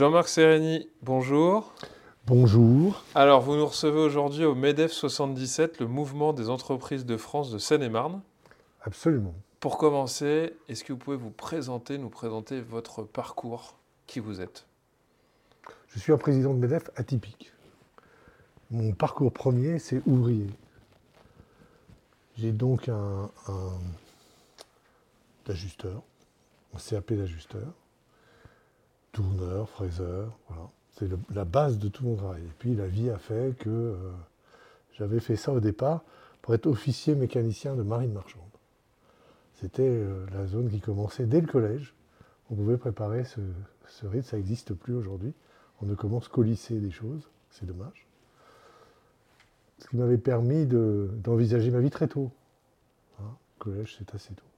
Jean-Marc Sereni, bonjour. Bonjour. Alors, vous nous recevez aujourd'hui au MEDEF 77, le mouvement des entreprises de France de Seine-et-Marne. Absolument. Pour commencer, est-ce que vous pouvez vous présenter, nous présenter votre parcours, qui vous êtes? Je suis un président de MEDEF atypique. Mon parcours premier, c'est ouvrier. J'ai donc un, un d'ajusteur, un CAP d'ajusteur, tourneur, fraiseur, voilà. C'est la base de tout mon travail. Et puis la vie a fait que euh, j'avais fait ça au départ pour être officier mécanicien de marine marchande. C'était euh, la zone qui commençait dès le collège. On pouvait préparer ce, ce rythme, ça n'existe plus aujourd'hui. On ne commence qu'au lycée des choses, c'est dommage. Ce qui m'avait permis d'envisager ma vie très tôt. Hein, collège, c'est assez tôt.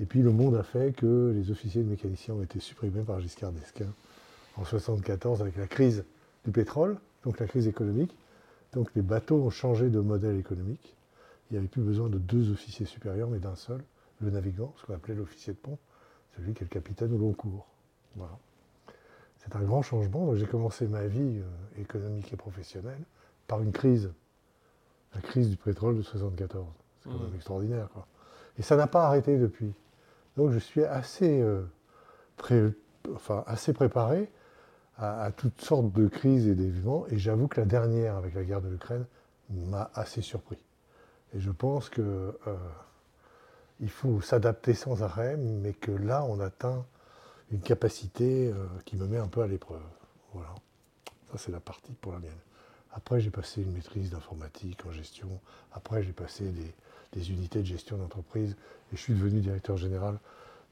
Et puis le monde a fait que les officiers de mécaniciens ont été supprimés par Giscard d'Esquin en 1974 avec la crise du pétrole, donc la crise économique. Donc les bateaux ont changé de modèle économique il n'y avait plus besoin de deux officiers supérieurs, mais d'un seul, le navigant, ce qu'on appelait l'officier de pont, celui qui est le capitaine au long cours. Voilà. C'est un grand changement. j'ai commencé ma vie euh, économique et professionnelle par une crise, la crise du pétrole de 1974. C'est quand même mmh. extraordinaire. Quoi. Et ça n'a pas arrêté depuis. Donc je suis assez, euh, enfin, assez préparé à, toutes sortes de crises et d'événements. Et j'avoue que la dernière, avec la guerre de l'Ukraine, m'a assez surpris. Et je pense qu'il euh, faut s'adapter sans arrêt, mais que là, on atteint une capacité euh, qui me met un peu à l'épreuve. Voilà. Ça, c'est la partie pour la mienne. Après, j'ai passé une maîtrise d'informatique en gestion. Après, j'ai passé des, unités de gestion d'entreprise. Et je suis devenu directeur général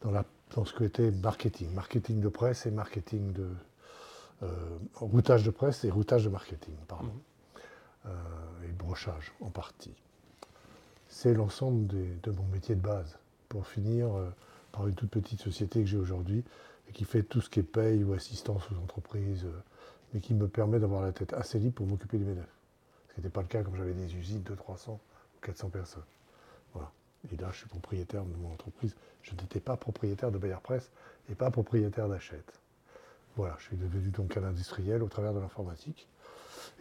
dans, la, dans ce que était marketing. Marketing de presse et marketing de. Euh, routage de presse et routage de marketing, pardon. Mmh. et brochage en partie c'est l'ensemble de mon métier de base. Pour finir euh, par une toute petite société que j'ai aujourd'hui et qui fait tout ce qui est paye ou assistance aux entreprises, euh, mais qui me permet d'avoir la tête assez libre pour m'occuper du MEDEF. Ce qui n'était pas le cas quand j'avais des usines de 300 ou 400 personnes. Et là, je suis propriétaire de mon entreprise. Je n'étais pas propriétaire de Bayer Presse et pas propriétaire d'Achète. Voilà, je suis devenu donc un industriel au travers de l'informatique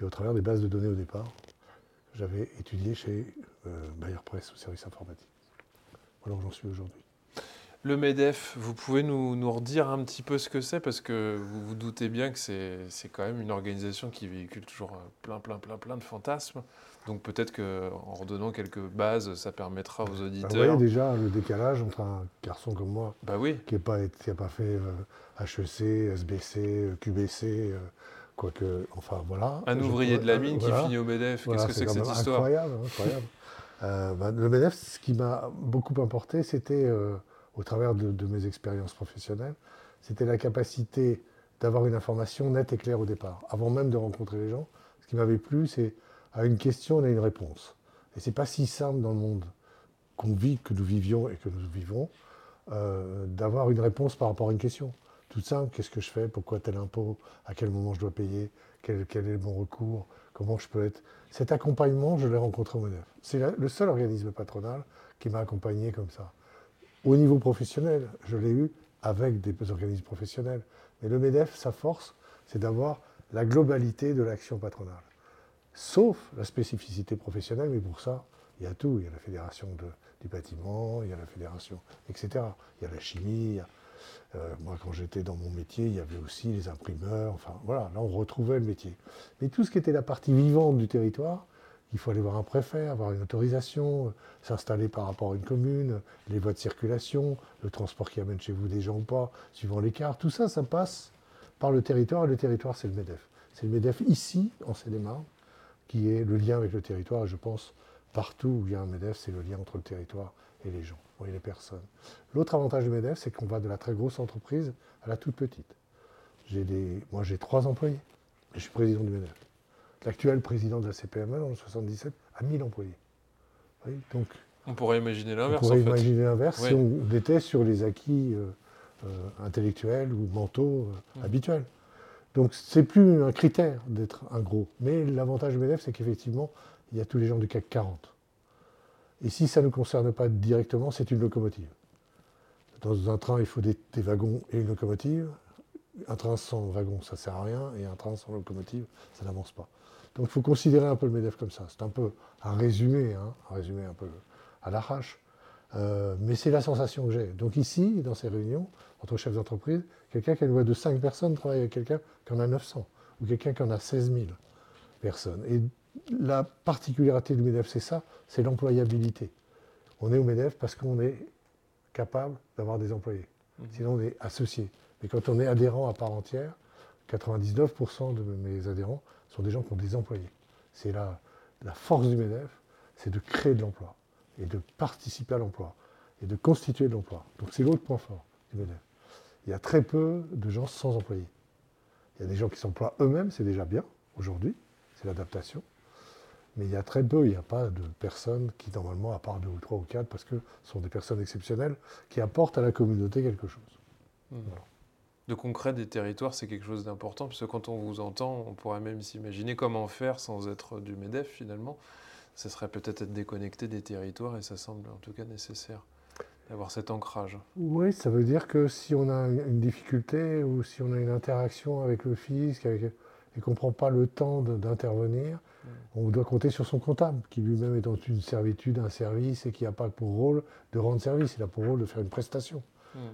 et au travers des bases de données au départ j'avais étudié chez euh, Bayer Press au service informatique. Voilà où j'en suis aujourd'hui. Le MEDEF, vous pouvez nous, nous, redire un petit peu ce que c'est parce que vous vous doutez bien que c'est quand même une organisation qui véhicule toujours euh, plein, plein, plein, plein de fantasmes. Donc peut-être qu'en redonnant quelques bases, ça permettra aux bah, auditeurs. vous voyez déjà le décalage entre un garçon comme moi, bah oui. qui n'a pas, pas, fait HEC, SBC, QBC, Quoique, enfin voilà. Un ouvrier de la mine qui finit au MEDEF, qu'est-ce que c'est que cette histoire Incroyable, incroyable. euh, bah, le MEDEF, ce qui m'a beaucoup importé, c'était, euh, au travers de, mes expériences professionnelles, c'était la capacité d'avoir une information nette et claire au départ, avant même de rencontrer les gens. Ce qui m'avait plu, c'est à une question, on a une réponse. Et c'est pas si simple dans le monde qu'on vit, que nous vivions et que nous vivons, euh, d'avoir une réponse par rapport à une question tout simple, qu'est-ce que je fais, pourquoi tel impôt, à quel moment je dois payer, quel, est le bon recours, comment je peux être? Cet accompagnement, je l'ai rencontré au MEDEF. C'est le seul organisme patronal qui m'a accompagné comme ça. Au niveau professionnel, je l'ai eu avec des organismes professionnels. Mais le MEDEF, sa force, c'est d'avoir la globalité de l'action patronale. Sauf la spécificité professionnelle, mais pour ça, il y a tout. Il y a la fédération du bâtiment, il y a la fédération, etc. Il y a la chimie, euh, moi, quand j'étais dans mon métier, il y avait aussi les imprimeurs. Enfin, voilà, là, on retrouvait le métier. Mais tout ce qui était la partie vivante du territoire, il faut aller voir un préfet, avoir une autorisation, euh, s'installer par rapport à une commune, les voies de circulation, le transport qui amène chez vous des gens ou pas, suivant les cartes. Tout ça, ça passe par le territoire. Et le territoire, c'est le MEDEF. C'est le MEDEF ici, en Seine-et-Marne, qui est le lien avec le territoire. Et je pense, partout où il y a un MEDEF, c'est le lien entre le territoire et les gens les personnes. L'autre avantage du MEDEF, c'est qu'on va de la très grosse entreprise à la toute petite. J'ai des... Moi, j'ai trois employés. Je suis président du MEDEF. L'actuel président de la CPME, en 77, a 1000 employés. donc, on pourrait imaginer l'inverse. On pourrait imaginer l'inverse si on était sur les acquis euh, euh, intellectuels ou mentaux euh, mmh. habituels. Donc, c'est plus un critère d'être un gros. Mais l'avantage du MEDEF, c'est qu'effectivement, il y a tous les gens du CAC 40. Et si ça ne nous concerne pas directement, c'est une locomotive. Dans un train, il faut des, wagons et une locomotive. Un train sans wagon, ça ne sert à rien. Et un train sans locomotive, ça n'avance pas. Donc il faut considérer un peu le MEDEF comme ça. C'est un peu un résumé, hein, un résumé un peu à l'arrache. Euh, mais c'est la sensation que j'ai. Donc ici, dans ces réunions, entre chefs d'entreprise, quelqu'un qui a une voix de 5 personnes travaille avec quelqu'un qui en a 900, ou quelqu'un qui en a 16 000 personnes. Et la particularité du MEDEF, c'est ça, c'est l'employabilité. On est au MEDEF parce qu'on est capable d'avoir des employés. Mhm. Sinon, on est associé. Mais quand on est adhérent à part entière, 99% de mes adhérents sont des gens qui ont des employés. C'est la, la force du MEDEF, c'est de créer de l'emploi et de participer à l'emploi et de constituer de l'emploi. Donc c'est l'autre point fort du MEDEF. Il y a très peu de gens sans employés. Il y a des gens qui s'emploient eux-mêmes, c'est déjà bien aujourd'hui, c'est l'adaptation. Mais il y a très peu, il n'y a pas de personnes qui, normalement, à part deux ou trois ou quatre, parce que ce sont des personnes exceptionnelles, qui apportent à la communauté quelque chose. Mmh. De concret des territoires, c'est quelque chose d'important, puisque quand on vous entend, on pourrait même s'imaginer comment faire sans être du MEDEF finalement. Ce serait peut-être être déconnecté des territoires, et ça semble en tout cas nécessaire d'avoir cet ancrage. Oui, ça veut dire que si on a une difficulté ou si on a une interaction avec le fisc avec, et qu'on ne prend pas le temps d'intervenir, on doit compter sur son comptable, qui lui-même est dans une servitude, un service, et qui n'a pas pour rôle de rendre service, il a pour rôle de faire une prestation.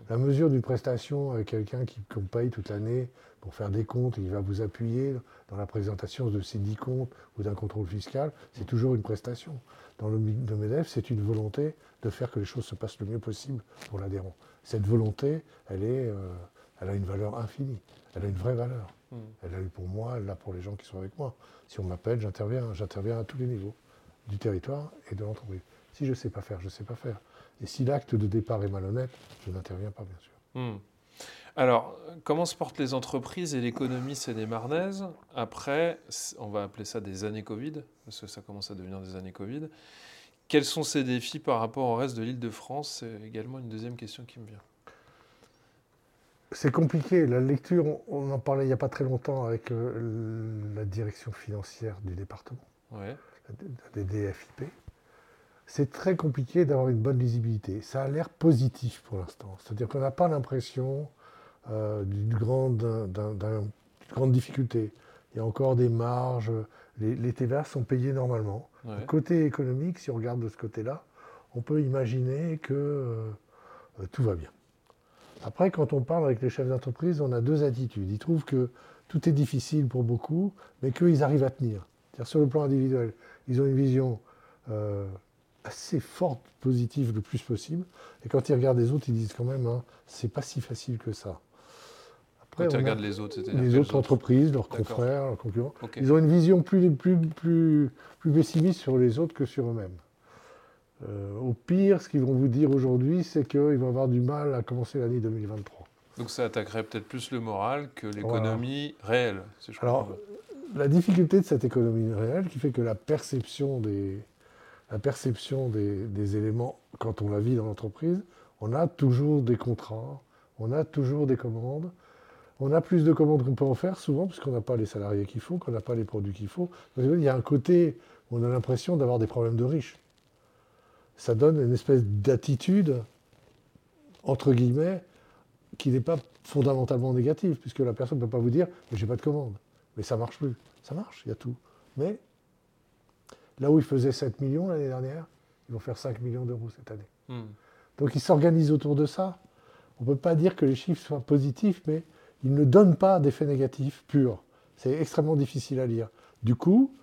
La mesure d'une prestation avec quelqu'un qui qu'on paye toute l'année pour faire des comptes et qui va vous appuyer dans la présentation de ces dix comptes ou d'un contrôle fiscal, c'est toujours une prestation. Dans le de MEDEF, c'est une volonté de faire que les choses se passent le mieux possible pour l'adhérent. Cette volonté, elle, est, euh, elle a une valeur infinie, elle a une vraie valeur. Hmm. Elle a eu pour moi, elle l'a pour les gens qui sont avec moi. Si on m'appelle, j'interviens. J'interviens à tous les niveaux du territoire et de l'entreprise. Si je ne sais pas faire, je ne sais pas faire. Et si l'acte de départ est malhonnête, je n'interviens pas, bien sûr. Hmm. Alors, comment se portent les entreprises et l'économie sénémarnaise après, on va appeler ça des années Covid, parce que ça commence à devenir des années Covid. Quels sont ces défis par rapport au reste de l'île de France? C'est également une deuxième question qui me vient c'est compliqué. La lecture, on, en parlait il n'y a pas très longtemps avec euh, la direction financière du département, des DFIP. C'est très compliqué d'avoir une bonne lisibilité. Ça a l'air positif pour l'instant. C'est-à-dire qu'on n'a pas l'impression euh, d'une grande, grande, difficulté. Il y a encore des marges. Les, TVA sont payés normalement. Côté économique, si on regarde de ce côté-là, on peut imaginer que euh, tout va bien. Après, quand on parle avec les chefs d'entreprise, on a deux attitudes. Ils trouvent que tout est difficile pour beaucoup, mais qu'ils arrivent à tenir. C'est-à-dire sur le plan individuel, ils ont une vision euh, assez forte, positive le plus possible. Et quand ils regardent les autres, ils disent quand même, hein, c'est pas si facile que ça. Après, quand tu regardes les autres, les autres entreprises, leurs confrères, leurs concurrents, ils ont une vision plus, plus, plus, plus pessimiste sur les autres que sur eux-mêmes. Euh, au pire, ce qu'ils vont vous dire aujourd'hui, c'est qu'ils vont avoir du mal à commencer l'année 2023. Donc ça attaquerait peut-être plus le moral que l'économie réelle. Alors, la difficulté de cette économie réelle qui fait que la perception des, la perception des, éléments, quand on la vit dans l'entreprise, on a toujours des contrats, on a toujours des commandes. On a plus de commandes qu'on peut en faire souvent, parce qu'on n'a pas les salariés qu'il faut, qu'on n'a pas les produits qu'il faut. Il y a un côté où on a l'impression d'avoir des problèmes de riches ça donne une espèce d'attitude, entre guillemets, qui n'est pas fondamentalement négative, puisque la personne ne peut pas vous dire Mais j'ai pas de commande. Mais ça marche plus. Ça marche, il y a tout. Là où ils faisaient 7 millions l'année dernière, ils vont faire 5 millions d'euros cette année. Hmm. Donc ils s'organisent autour de ça. On ne peut pas dire que les chiffres soient positifs, mais ils ne donnent pas d'effet négatif pur. C'est extrêmement difficile à lire. Du coup,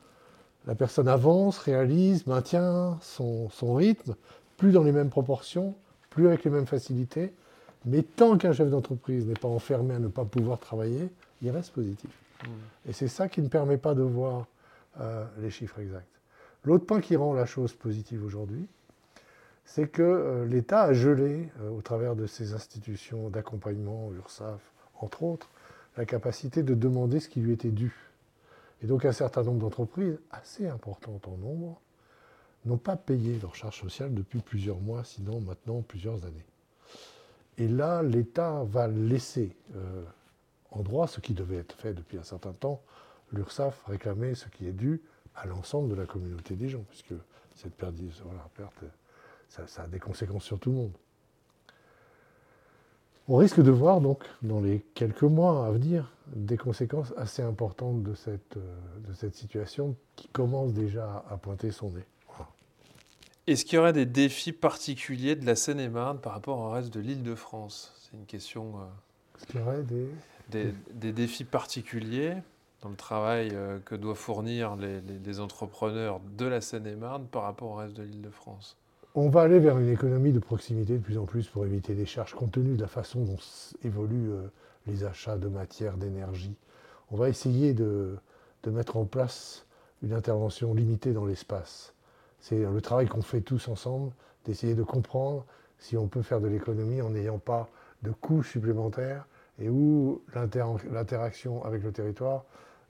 la personne avance, réalise, maintient son, rythme, plus dans les mêmes proportions, plus avec les mêmes facilités, mais tant qu'un chef d'entreprise n'est pas enfermé à ne pas pouvoir travailler, il reste positif. Mmh. Et c'est ça qui ne permet pas de voir euh, les chiffres exacts. L'autre point qui rend la chose positive aujourd'hui, c'est que euh, l'État a gelé, euh, au travers de ses institutions d'accompagnement, URSAF, entre autres, la capacité de demander ce qui lui était dû. Et donc un certain nombre d'entreprises, assez importantes en nombre, n'ont pas payé leur charge sociale depuis plusieurs mois, sinon maintenant plusieurs années. Et là, l'État va laisser euh, en droit ce qui devait être fait depuis un certain temps, l'URSSAF réclamer ce qui est dû à l'ensemble de la communauté des gens, puisque cette perte, voilà, perte ça, a des conséquences sur tout le monde. On risque de voir donc dans les quelques mois à venir des conséquences assez importantes de cette, euh, de cette situation qui commence déjà à pointer son nez. Est-ce qu'il y aurait des défis particuliers de la Seine-et-Marne par rapport au reste de l'île de France? C'est une question. Euh, Est-ce qu'il y aurait des... Des, défis particuliers? Dans le travail euh, que doivent fournir les, les entrepreneurs de la Seine-et-Marne par rapport au reste de l'île de France on va aller vers une économie de proximité de plus en plus pour éviter des charges, compte tenu de la façon dont évoluent euh, les achats de matière, d'énergie. On va essayer de, mettre en place une intervention limitée dans l'espace. C'est le travail qu'on fait tous ensemble, d'essayer de comprendre si on peut faire de l'économie en n'ayant pas de coûts supplémentaires et où l'interaction avec le territoire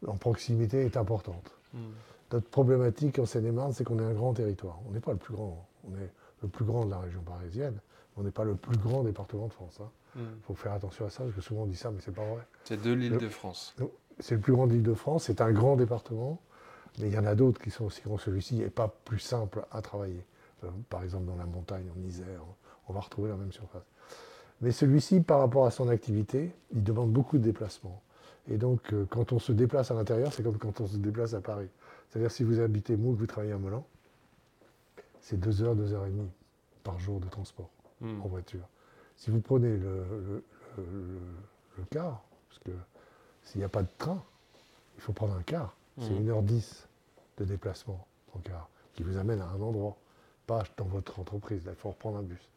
en proximité est importante. Hmm. Notre problématique en Seine-et-Marne, c'est qu'on est un grand territoire. On n'est pas le plus grand. On est le plus grand de la région parisienne. On n'est pas le plus grand département de France. Il hein. hmm. faut faire attention à ça, parce que souvent on dit ça, mais c'est pas vrai. C'est de l'île de France. C'est le plus grand de l'île de France. C'est un grand département, mais il y en a d'autres qui sont aussi grands que celui-ci et pas plus simple à travailler. Euh, par exemple, dans la montagne, en Isère, on va retrouver la même surface. Mais celui-ci, par rapport à son activité, il demande beaucoup de déplacements. Et donc, euh, quand on se déplace à l'intérieur, c'est comme quand on se déplace à Paris. C'est-à-dire, si vous habitez Moule, vous travaillez à Melun, c'est 2 heures, 2 heures et demie par jour de transport hmm. en voiture. Si vous prenez le, car, parce que s'il n'y a pas de train, il faut prendre un car. C'est 1h10 hmm. de déplacement en car, qui vous amène à un endroit, pas dans votre entreprise. il faut reprendre un bus.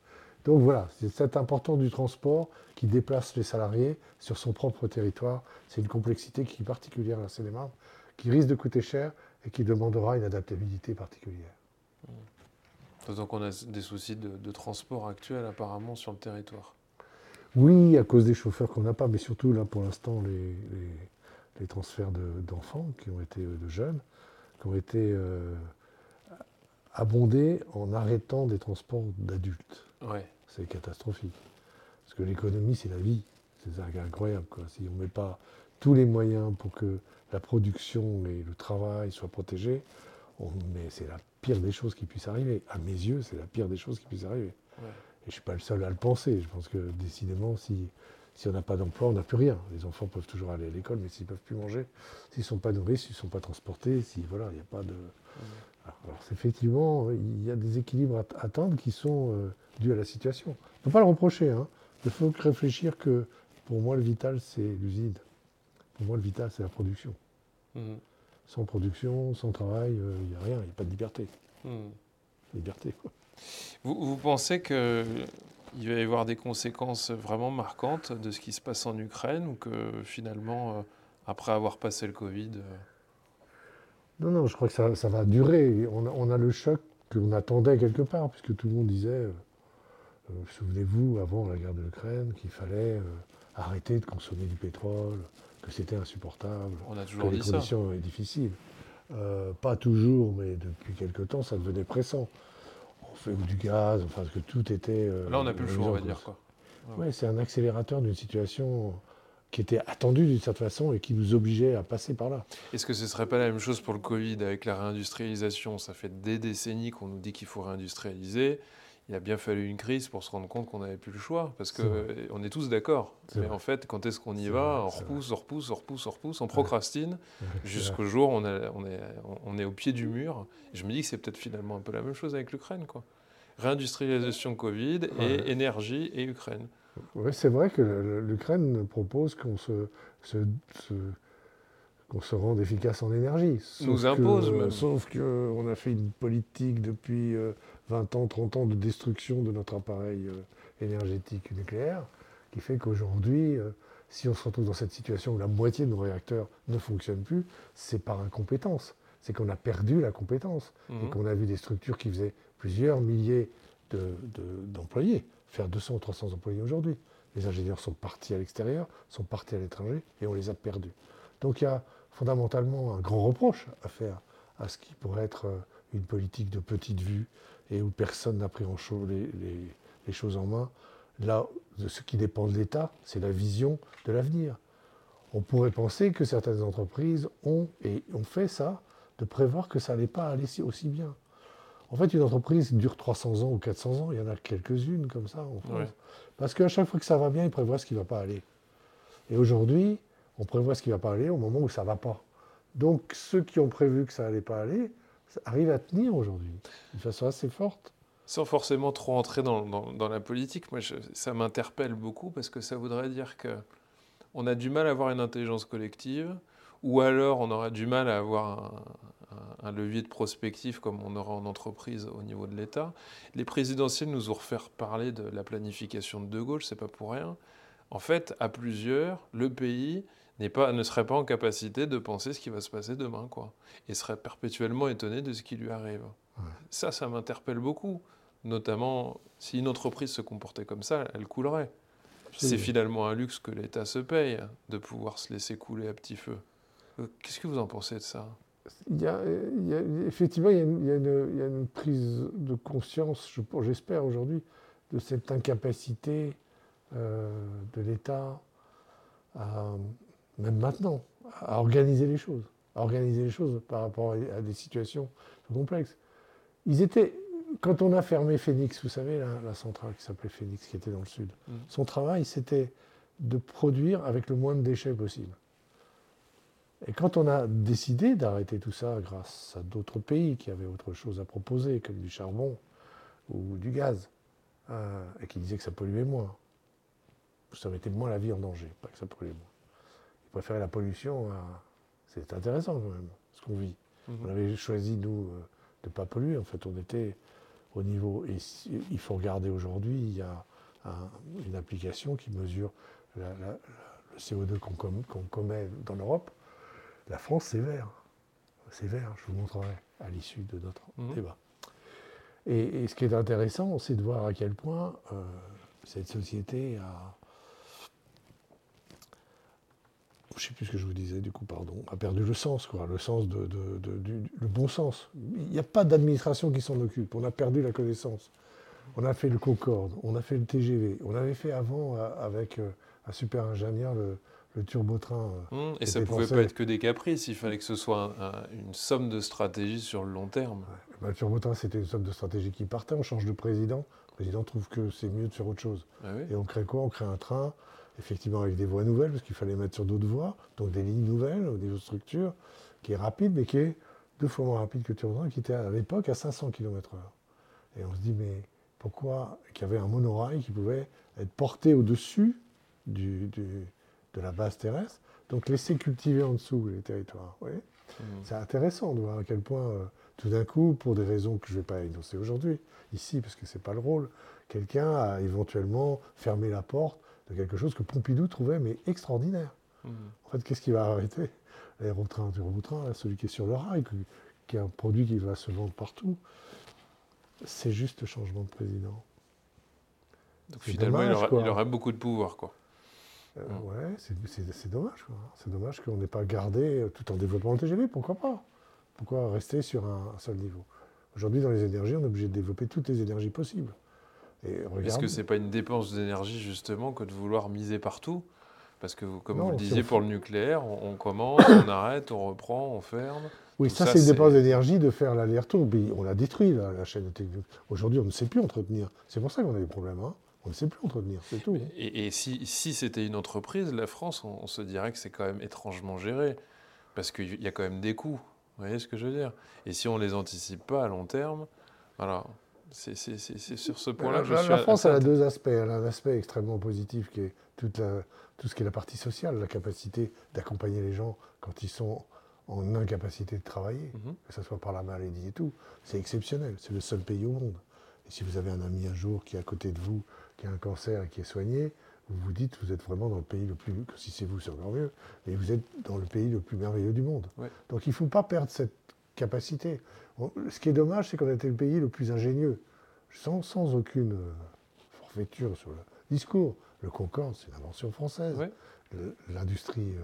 Donc voilà, c'est cette importance du transport qui déplace les salariés sur son propre territoire. C'est une complexité qui est particulière à la seine qui risque de coûter cher et qui demandera une adaptabilité particulière. D'autant qu'on a des soucis de, transport actuels apparemment sur le territoire. Oui, à cause des chauffeurs qu'on n'a pas, mais surtout là pour l'instant les, transferts d'enfants qui ont été euh, de jeunes, qui ont été euh, abondés en arrêtant des transports d'adultes. Ouais. C'est catastrophique. Parce que l'économie, c'est la vie. C'est incroyable. Quoi. Si on ne met pas tous les moyens pour que la production et le travail soient protégés, mais c'est la pire des choses qui puissent arriver. À mes yeux, c'est la pire des choses qui puissent arriver. Et je ne suis pas le seul à le penser. Je pense que décidément, si, si on n'a pas d'emploi, on n'a plus rien. Les enfants peuvent toujours aller à l'école, mais s'ils ne peuvent plus manger, s'ils ne sont pas nourris, s'ils ne sont pas transportés, si voilà, il n'y a pas de. Alors, effectivement, il y a des équilibres à atteindre qui sont euh, dus à la situation. Il ne faut pas le reprocher. Hein. Il faut réfléchir que pour moi, le vital, c'est l'usine. Pour moi, le vital, c'est la production. Mmh sans production, sans travail, il euh, n'y a rien, il n'y a pas de liberté. Hmm. Liberté, quoi. Vous, pensez qu'il va y avoir des conséquences vraiment marquantes de ce qui se passe en Ukraine ou que finalement, euh, après avoir passé le Covid... Euh, non, non, je crois que ça, va durer. On a, le choc qu'on attendait quelque part, puisque tout le monde disait, souvenez-vous, avant la guerre de l'Ukraine, qu'il fallait arrêter de consommer du pétrole, que c'était insupportable, On a toujours que les conditions étaient difficiles. Euh, pas toujours, mais depuis quelque temps, ça devenait pressant. On fait du gaz, enfin, que tout était. Euh, Là, on n'a plus le choix, on va dire. Quoi. Ouais, c'est un accélérateur d'une situation qui était attendue d'une certaine façon et qui nous obligeait à passer par là. Est-ce que ce ne serait pas la même chose pour le Covid avec la réindustrialisation? Ça fait des décennies qu'on nous dit qu'il faut réindustrialiser il a bien fallu une crise pour se rendre compte qu'on n'avait plus le choix, parce qu'on est, on est tous d'accord. Mais en fait, quand est-ce qu'on y va? On repousse, on repousse, on repousse, on repousse, on procrastine, jusqu'au jour où on, on, est, on est au pied du mur. je me dis que c'est peut-être finalement un peu la même chose avec l'Ukraine. quoi. Réindustrialisation Covid et énergie et Ukraine. Oui, c'est vrai que l'Ukraine propose qu'on se, qu'on se rende efficace en énergie. Nous impose même. Sauf qu'on a fait une politique depuis... Euh, 20 ans, 30 ans de destruction de notre appareil euh, énergétique nucléaire, qui fait qu'aujourd'hui, euh, si on se retrouve dans cette situation où la moitié de nos réacteurs ne fonctionnent plus, c'est par incompétence. C'est qu'on a perdu la compétence et mhm. qu'on a vu des structures qui faisaient plusieurs milliers d'employés faire 200 ou 300 employés aujourd'hui. Les ingénieurs sont partis à l'extérieur, sont partis à l'étranger, et on les a perdus. Donc il y a fondamentalement un grand reproche à faire à ce qui pourrait être euh, une politique de petite vue et où personne n'a pris les, les, choses en main. Là, ce qui dépend de l'État, c'est la vision de l'avenir. On pourrait penser que certaines entreprises ont, et ont fait ça, de prévoir que ça n'allait pas aller aussi bien. En fait, une entreprise dure 300 ans ou 400 ans, il y en a quelques-unes comme ça en France. Parce qu'à chaque fois que ça va bien, ils prévoient ce qui ne va pas aller. Et aujourd'hui, on prévoit ce qui ne va pas aller au moment où ça ne va pas. Donc ceux qui ont prévu que ça n'allait pas aller arrivent à tenir aujourd'hui, de façon assez forte. Sans forcément trop entrer dans, la politique, moi ça m'interpelle beaucoup parce que ça voudrait dire que on a du mal à avoir une intelligence collective, ou alors on aurait du mal à avoir un, levier de prospective comme on aura en entreprise au niveau de l'État. Les présidentielles nous ont refait parler de la planification de De Gaulle, c'est pas pour rien. En fait, à plusieurs, le pays pas, ne serait pas en capacité de penser ce qui va se passer demain, quoi. Et serait perpétuellement étonné de ce qui lui arrive. Ça, ça m'interpelle beaucoup. Notamment, si une entreprise se comportait comme ça, elle coulerait. C'est finalement un luxe que l'État se paye, de pouvoir se laisser couler à petit feu. Euh, qu'est-ce que vous en pensez de ça? Il y, a, Effectivement, il y, a une, prise de conscience, j'espère aujourd'hui, de cette incapacité euh, de l'État, même maintenant, à organiser les choses, à organiser les choses par rapport à des situations complexes. Ils étaient, quand on a fermé Phoenix, vous savez, la, centrale qui s'appelait Phoenix, qui était dans le sud, mm. son travail, c'était de produire avec le moins de déchets possible. Et quand on a décidé d'arrêter tout ça grâce à d'autres pays qui avaient autre chose à proposer, comme du charbon ou du gaz, euh, et qui disaient que ça polluait moins, ça mettait moins la vie en danger, pas que ça polluait moins. Ils préféraient la pollution à... C'est intéressant quand même, ce qu'on vit. Mhm. On avait choisi, nous, euh, de ne pas polluer. En fait, on était au niveau... Et il faut regarder aujourd'hui, il y a une application qui mesure le CO2 qu'on commet dans l'Europe la France, c'est vert. C'est vert, je vous montrerai à l'issue de notre mhm. débat. Et, ce qui est intéressant, c'est de voir à quel point euh, cette société a. Je ne sais plus ce que je vous disais, du coup, pardon, a perdu le sens, quoi, le sens de, du le bon sens. Il n'y a pas d'administration qui s'en occupe. On a perdu la connaissance. On a fait le Concorde, on a fait le TGV, on avait fait avant euh, avec euh, un super ingénieur le, le turbotrain. Euh, mmh, et ça ne pouvait pas être que des caprices, il fallait que ce soit une somme de stratégie sur le long terme. Bah, le turbotrain, c'était une somme de stratégie qui partait, on change de président, le président trouve que c'est mieux de faire autre chose. Ah et on crée quoi? On crée un train, effectivement avec des voies nouvelles, parce qu'il fallait mettre sur d'autres voies, donc des lignes nouvelles, des autres structures, qui est rapide, mais qui est deux fois moins rapide que le turbotrain, qui était à l'époque à 500 km/h. Et on se dit, mais pourquoi? Qu'il y avait un monorail qui pouvait être porté au-dessus du, de la base terrestre, donc laisser cultiver en dessous les territoires. Mmh. C'est intéressant de voir à quel point, euh, tout d'un coup, pour des raisons que je ne vais pas énoncer aujourd'hui, ici, parce que ce n'est pas le rôle, quelqu'un a éventuellement fermé la porte de quelque chose que Pompidou trouvait mais extraordinaire. Mmh. En fait, qu'est-ce qui va arrêter? L'aérotrain du train celui qui est sur le rail, qui est un produit qui va se vendre partout, c'est juste le changement de président. Donc finalement, il, aura, il, aura, beaucoup de pouvoir, quoi. Euh, ouais, c'est dommage. C'est dommage qu'on n'ait pas gardé euh, tout en développant le TGV. Pourquoi pas? Pourquoi rester sur un, seul niveau? Aujourd'hui, dans les énergies, on est obligé de développer toutes les énergies possibles. Est-ce que ce n'est pas une dépense d'énergie, justement, que de vouloir miser partout? Parce que, comme vous le disiez, pour le nucléaire, on, commence, on arrête, on reprend, on ferme. Oui, ça, c'est une dépense d'énergie de faire l'aller-retour. On a détruit la, chaîne technique. Aujourd'hui, on ne sait plus entretenir. C'est pour ça qu'on a des problèmes. Hein. On ne sait plus entretenir, c'est tout. Et, si, c'était une entreprise, la France, on, se dirait que c'est quand même étrangement géré, parce qu'il y a quand même des coûts. Vous voyez ce que je veux dire? Et si on ne les anticipe pas à long terme, voilà. C'est sur ce point-là que je la, suis. La France, elle a deux aspects. Elle a un aspect extrêmement positif qui est tout ce qui est la partie sociale, la capacité d'accompagner les gens quand ils sont en incapacité de travailler, mhm. que ce soit par la maladie et tout. C'est exceptionnel. C'est le seul pays au monde. Et si vous avez un ami un jour qui est à côté de vous, qui a un cancer et qui est soigné, vous vous dites vous êtes vraiment dans le pays le plus, si c'est vous c'est encore mieux, mais vous êtes dans le pays le plus merveilleux du monde. Donc il ne faut pas perdre cette capacité. ce qui est dommage, c'est qu'on a été le pays le plus ingénieux, sans, sans aucune euh, forfaiture sur le discours, Le Concorde, c'est une invention française. L'industrie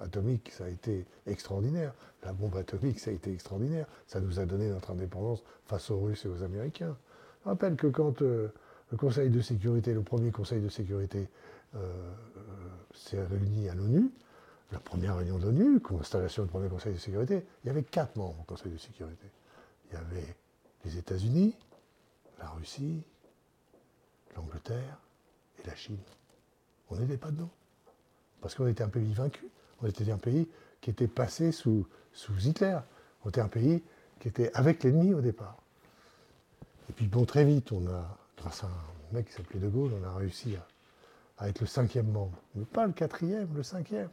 atomique, ça a été extraordinaire. La bombe atomique, ça a été extraordinaire. Ça nous a donné notre indépendance face aux Russes et aux Américains. Je rappelle que quand le Conseil de sécurité, le premier Conseil de sécurité, s'est réuni à l'ONU, la première réunion de l'ONU, constellation du premier Conseil de sécurité, il y avait quatre membres au Conseil de sécurité. Il y avait les États-Unis, la Russie, l'Angleterre et la Chine. On n'était pas dedans. Parce qu'on était un pays vaincu. On était un pays qui était passé sous, sous Hitler. On était un pays qui était avec l'ennemi au départ. Et puis bon, très vite, on a, grâce à un mec qui s'appelait De Gaulle, on a réussi à, être le cinquième membre. Mais pas le quatrième, le cinquième.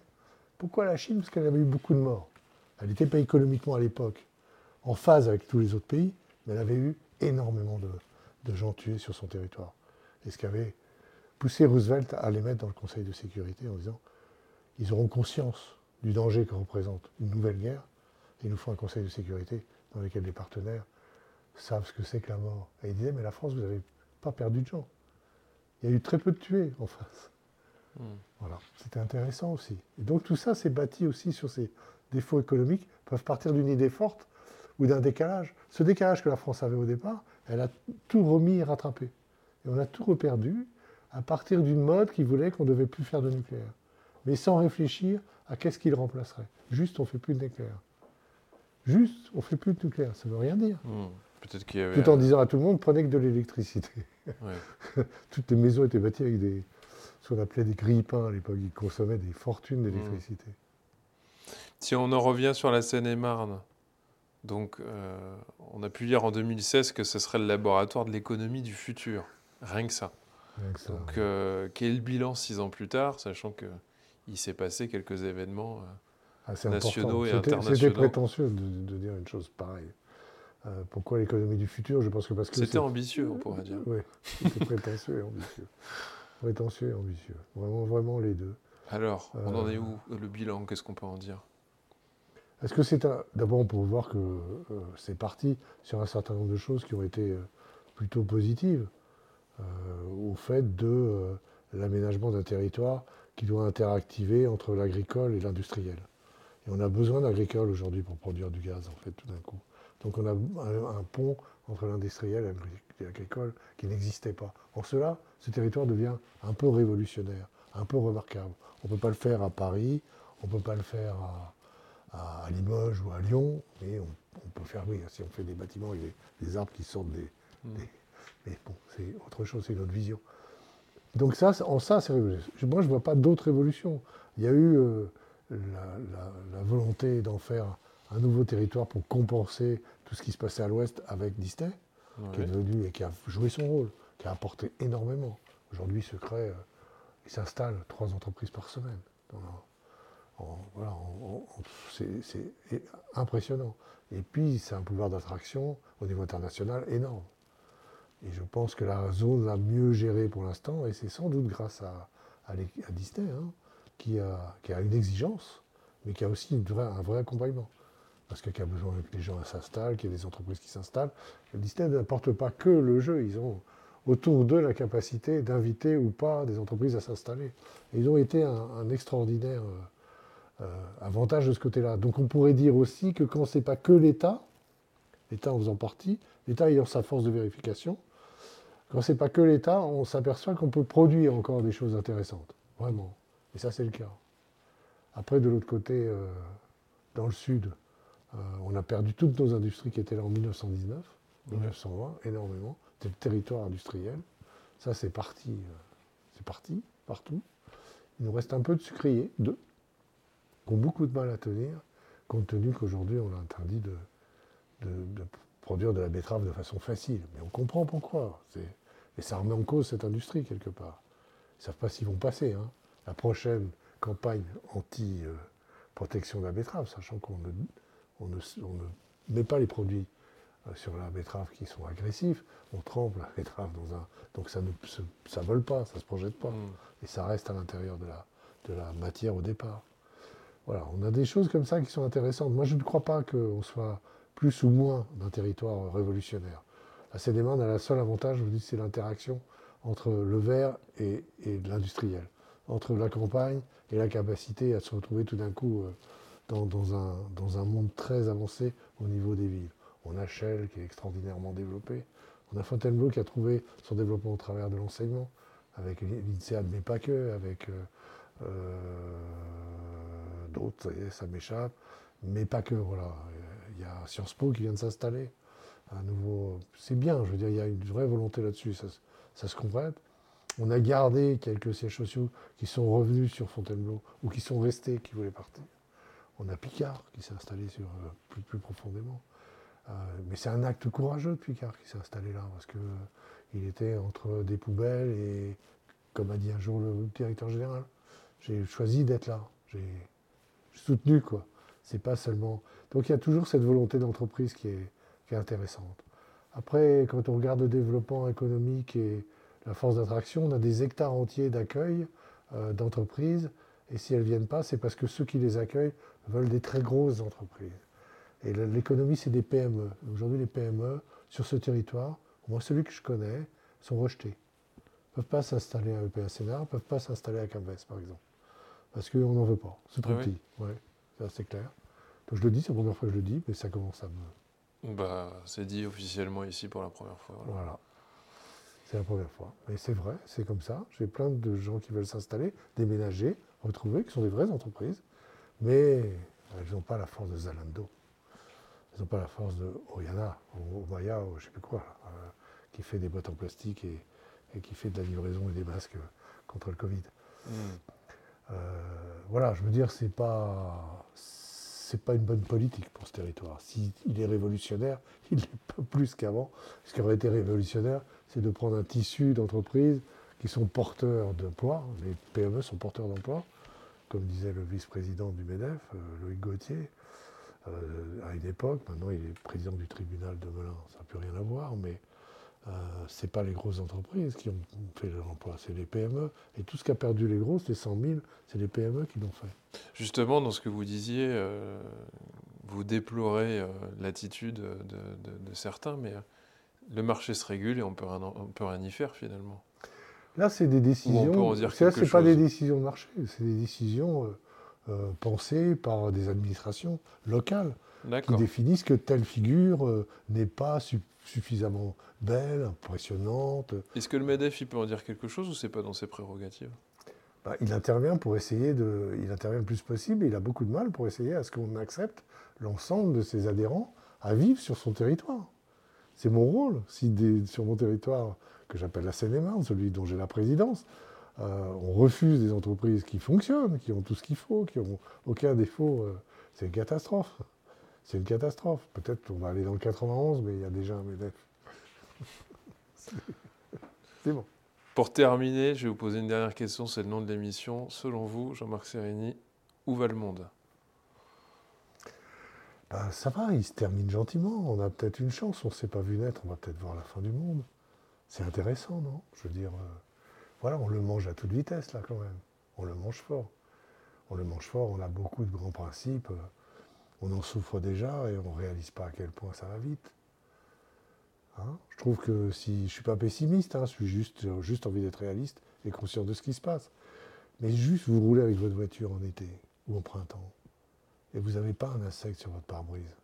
Pourquoi la Chine? Parce qu'elle avait eu beaucoup de morts. Elle n'était pas économiquement à l'époque en phase avec tous les autres pays, mais elle avait eu énormément de, gens tués sur son territoire. Et ce qui avait poussé Roosevelt à les mettre dans le Conseil de sécurité en disant ils auront conscience du danger que représente une nouvelle guerre, et il nous faut un Conseil de sécurité dans lequel les partenaires savent ce que c'est que la mort. Et il disait mais la France, vous n'avez pas perdu de gens. Il y a eu très peu de tués en face. Hmm. Voilà, c'était intéressant aussi. Et donc tout ça s'est bâti aussi sur ces défauts économiques, peuvent partir d'une idée forte ou d'un décalage. Ce décalage que la France avait au départ, elle a tout remis et rattrapé. Et on a tout reperdu à partir d'une mode qui voulait qu'on ne devait plus faire de nucléaire. Mais sans réfléchir à qu'est-ce qui le remplacerait. Juste, on ne fait plus de nucléaire. Juste, on ne fait plus de nucléaire. Ça ne veut rien dire. Hmm. Tout en disant à tout le monde, prenez que de l'électricité. Toutes les maisons étaient bâties avec des, ce qu'on appelait des grille-pains à l'époque. Ils consommaient des fortunes d'électricité. Si on en revient sur la Seine-et-Marne, donc euh, on a pu lire en 2016 que ce serait le laboratoire de l'économie du futur. Rien que ça. donc euh, quel bilan six ans plus tard, sachant qu'il s'est passé quelques événements euh, ah, nationaux et internationaux C'était prétentieux de, dire une chose pareille. Pourquoi l'économie du futur? Je pense que parce que c'était ambitieux, on pourrait dire. Oui, c'était prétentieux et ambitieux prétentieux et ambitieux. Vraiment, vraiment les deux. Alors, on en est euh, où Le bilan, qu'est-ce qu'on peut en dire? Est-ce que c'est un... D'abord, on peut voir que euh, c'est parti sur un certain nombre de choses qui ont été euh, plutôt positives au fait de l'aménagement d'un territoire qui doit interactiver entre l'agricole et l'industriel. Et on a besoin d'agricole aujourd'hui pour produire du gaz, en fait, tout d'un coup. Donc on a un, pont entre l'industriel et l'agricole qui n'existait pas. En cela, ce territoire devient un peu révolutionnaire, un peu remarquable. On ne peut pas le faire à Paris, on ne peut pas le faire à, Limoges ou à Lyon, mais on, peut faire, oui, si on fait des bâtiments avec des, arbres qui sortent des, mm. Mais bon, c'est autre chose, c'est notre vision. Donc ça, en ça, c'est révolutionnaire. Moi, je ne vois pas d'autres révolutions. Il y a eu euh, la, volonté d'en faire un nouveau territoire pour compenser tout ce qui se passait à l'ouest avec Disney, qui est devenu et qui a joué son rôle, qui a apporté énormément. Aujourd'hui, Secret, euh, il s'installe trois entreprises par semaine. c'est impressionnant. Et puis, c'est un pouvoir d'attraction au niveau international énorme. Et je pense que la zone la mieux gérée pour l'instant, et c'est sans doute grâce à, à, Disney, hein, qui, a, qui, a, une exigence, mais qui a aussi un vrai accompagnement parce qu'il y a besoin que les gens s'installent, qu'il y ait des entreprises qui s'installent. Disney n'apporte pas que le jeu, ils ont autour d'eux la capacité d'inviter ou pas des entreprises à s'installer. Ils ont été un, extraordinaire euh, euh, avantage de ce côté-là. Donc on pourrait dire aussi que quand ce n'est pas que l'État, l'État en faisant partie, l'État ayant sa force de vérification, quand ce n'est pas que l'État, on s'aperçoit qu'on peut produire encore des choses intéressantes. Vraiment. Et ça, c'est le cas. Après, de l'autre côté, euh, dans le sud, on a perdu toutes nos industries qui étaient là en 1919, 1920, énormément. C'était le territoire industriel. Ça, c'est parti. Euh, c'est parti, partout. Il nous reste un peu de sucriers, deux, qui ont beaucoup de mal à tenir, compte tenu qu'aujourd'hui, on a interdit de, produire de la betterave de façon facile. Mais on comprend pourquoi. Et ça remet en cause cette industrie, quelque part. Ils ne savent pas s'ils vont passer. Hein. La prochaine campagne anti-protection de la betterave, sachant qu'on ne on ne, met pas les produits euh, sur la betterave qui sont agressifs, on trempe la betterave dans un... Donc ça ne ça vole pas, ça ne se projette pas. Mm. Et ça reste à l'intérieur de la, de la matière au départ. Voilà, on a des choses comme ça qui sont intéressantes. Moi, je ne crois pas qu'on soit plus ou moins d'un territoire révolutionnaire. La Seine-et-Marne a le seul avantage, je vous dis, c'est l'interaction entre le vert et, l'industriel, entre la campagne et la capacité à se retrouver tout d'un coup euh, dans, un, dans, un, monde très avancé au niveau des villes. On a Shell qui est extraordinairement développé. On a Fontainebleau qui a trouvé son développement au travers de l'enseignement, avec l'INSEAD, mais pas que, avec euh, euh, d'autres, ça m'échappe, mais pas que, voilà. Il y a Sciences Po qui vient de s'installer. Un nouveau. C'est bien, je veux dire, il y a une vraie volonté là-dessus, ça, ça, se complète. On a gardé quelques sièges sociaux qui sont revenus sur Fontainebleau ou qui sont restés, qui voulaient partir. On a Picard qui s'est installé sur, euh, plus, profondément. Euh, mais c'est un acte courageux de Picard qui s'est installé là, parce qu'il euh, était entre des poubelles et, comme a dit un jour le directeur général, j'ai choisi d'être là. J'ai soutenu, quoi. C'est pas seulement. Donc il y a toujours cette volonté d'entreprise qui est, intéressante. Après, quand on regarde le développement économique et la force d'attraction, on a des hectares entiers d'accueil d'entreprises. Et si elles ne viennent pas, c'est parce que ceux qui les accueillent veulent des très grosses entreprises. Et l'économie, c'est des PME. Aujourd'hui, les PME, sur ce territoire, moins celui que je connais, sont rejetés. Ils ne peuvent pas s'installer à EPA Sénat, ne peuvent pas s'installer à Camves, par exemple. Parce qu'on n'en veut pas. C'est trop ah petit. Ouais, c'est clair. Donc je le dis, c'est la première fois que je le dis, mais ça commence à me. Bah, c'est dit officiellement ici pour la première fois. Voilà. C'est la première fois. Mais c'est vrai, c'est comme ça. J'ai plein de gens qui veulent s'installer, déménager, retrouver, qui sont des vraies entreprises, mais elles n'ont pas la force de Zalando. Elles n'ont pas la force de Oyana, ou Maya, ou je ne sais plus quoi, euh, qui fait des boîtes en plastique et, qui fait de la livraison et des masques contre le Covid. Hmm. Euh, voilà, je veux dire, c'est pas c'est pas une bonne politique pour ce territoire. S'il est révolutionnaire, il est pas plus qu'avant. Ce qui aurait été révolutionnaire, c'est de prendre un tissu d'entreprises qui sont porteurs d'emplois. Les PME sont porteurs d'emplois, comme disait le vice-président du MEDEF, euh, Loïc Gauthier, euh, à une époque. Maintenant, il est président du tribunal de Melun, ça n'a plus rien à voir, mais euh, ce n'est pas les grosses entreprises qui ont fait l'emploi, c'est les PME. Et tout ce qui a perdu les grosses, les 100 000, c'est les PME qui l'ont fait. Justement, dans ce que vous disiez, vous déplorez l'attitude de, certains, mais le marché se régule et on peut ne peut rien y faire finalement. Là, c'est des décisions. Pas des décisions de marché, c'est des décisions euh, euh, pensées par des administrations locales qui définissent que telle figure euh, n'est pas suffisamment belle, impressionnante. Est-ce que le MEDEF il peut en dire quelque chose ou c'est pas dans ses prérogatives? Bah, Il intervient pour essayer de. Il intervient le plus possible et il a beaucoup de mal pour essayer à ce qu'on accepte l'ensemble de ses adhérents à vivre sur son territoire. C'est mon rôle. Si sur mon territoire, que j'appelle la Seine-et-Marne, celui dont j'ai la présidence, euh, on refuse des entreprises qui fonctionnent, qui ont tout ce qu'il faut, qui n'ont aucun défaut. Euh, c'est une catastrophe. C'est une catastrophe. Peut-être qu'on va aller dans le 91, mais il y a déjà un MEDEF. c'est bon. Pour terminer, je vais vous poser une dernière question, c'est le nom de l'émission. Selon vous, Jean-Marc Sérini, où va le monde? Ben, Ça va, il se termine gentiment. On a peut-être une chance, on ne s'est pas vu naître, on va peut-être voir la fin du monde. C'est intéressant, non? Je veux dire, euh, voilà, on le mange à toute vitesse, là, quand même. On le mange fort. On le mange fort, on a beaucoup de grands principes. Euh, on en souffre déjà et on ne réalise pas à quel point ça va vite. Hein? Je trouve que si je ne suis pas pessimiste, hein, je suis juste, juste envie d'être réaliste et conscient de ce qui se passe. Mais juste vous roulez avec votre voiture en été ou en printemps et vous n'avez pas un insecte sur votre pare-brise.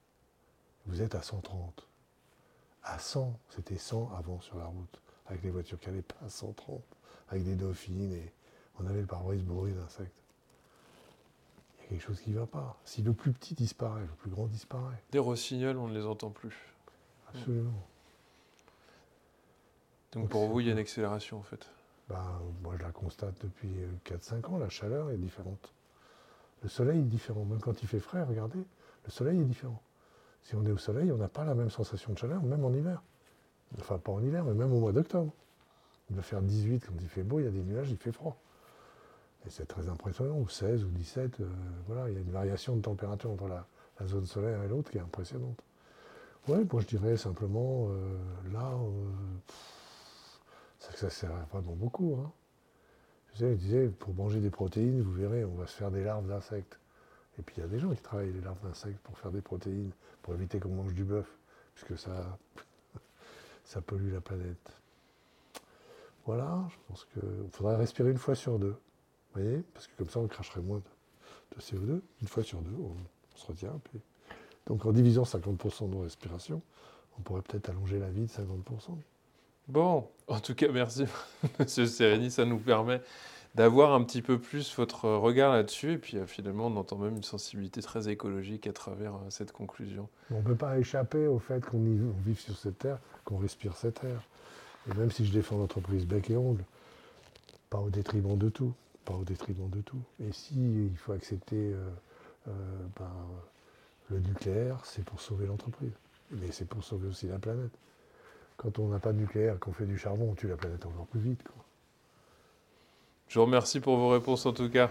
Vous êtes à 130 à 100. C'était 100 avant sur la route, avec les voitures qui n'allaient pas à 130, avec des dauphines, et on avait le pare-brise bourré d'insectes. Il y a quelque chose qui ne va pas. Si le plus petit disparaît, le plus grand disparaît. Des rossignols, on ne les entend plus. Absolument. Donc, pour vous, il y a une accélération en fait ben, Moi, je la constate depuis 4-5 ans. La chaleur est différente. Le soleil est différent. Même quand il fait frais, regardez, le soleil est différent. Si on est au soleil, on n'a pas la même sensation de chaleur, même en hiver. Enfin, pas en hiver, mais même au mois d'octobre. Il va faire 18 quand il fait beau, il y a des nuages, il fait froid. Et c'est très impressionnant, ou 16 ou 17, euh, voilà, il y a une variation de température entre la, zone solaire et l'autre qui est impressionnante. Oui, moi je dirais simplement, euh, là, euh, ça, sert vraiment beaucoup. Hein. Je disais, pour manger des protéines, vous verrez, on va se faire des larves d'insectes. Et puis il y a des gens qui travaillent les larves d'insectes pour faire des protéines, pour éviter qu'on mange du bœuf, puisque ça, ça pollue la planète. Voilà, je pense qu'il faudrait respirer une fois sur deux. Vous voyez? Parce que comme ça, on cracherait moins de, CO2. Une fois sur deux, on, se retient. Donc en divisant 50% de nos respirations, on pourrait peut-être allonger la vie de 50%. Bon, en tout cas, merci, Monsieur Sereni. Ça nous permet d'avoir un petit peu plus votre regard là-dessus. Et puis euh, finalement, on entend même une sensibilité très écologique à travers euh, cette conclusion. On ne peut pas échapper au fait qu'on vive sur cette terre, qu'on respire cette terre. Et même si je défends l'entreprise bec et ongle, pas au détriment de tout. Pas au détriment de tout. Et si il faut accepter euh, ben, le nucléaire, c'est pour sauver l'entreprise. Mais c'est pour sauver aussi la planète. Quand on n'a pas de nucléaire, qu'on fait du charbon, on tue la planète encore plus vite. Je vous remercie pour vos réponses en tout cas.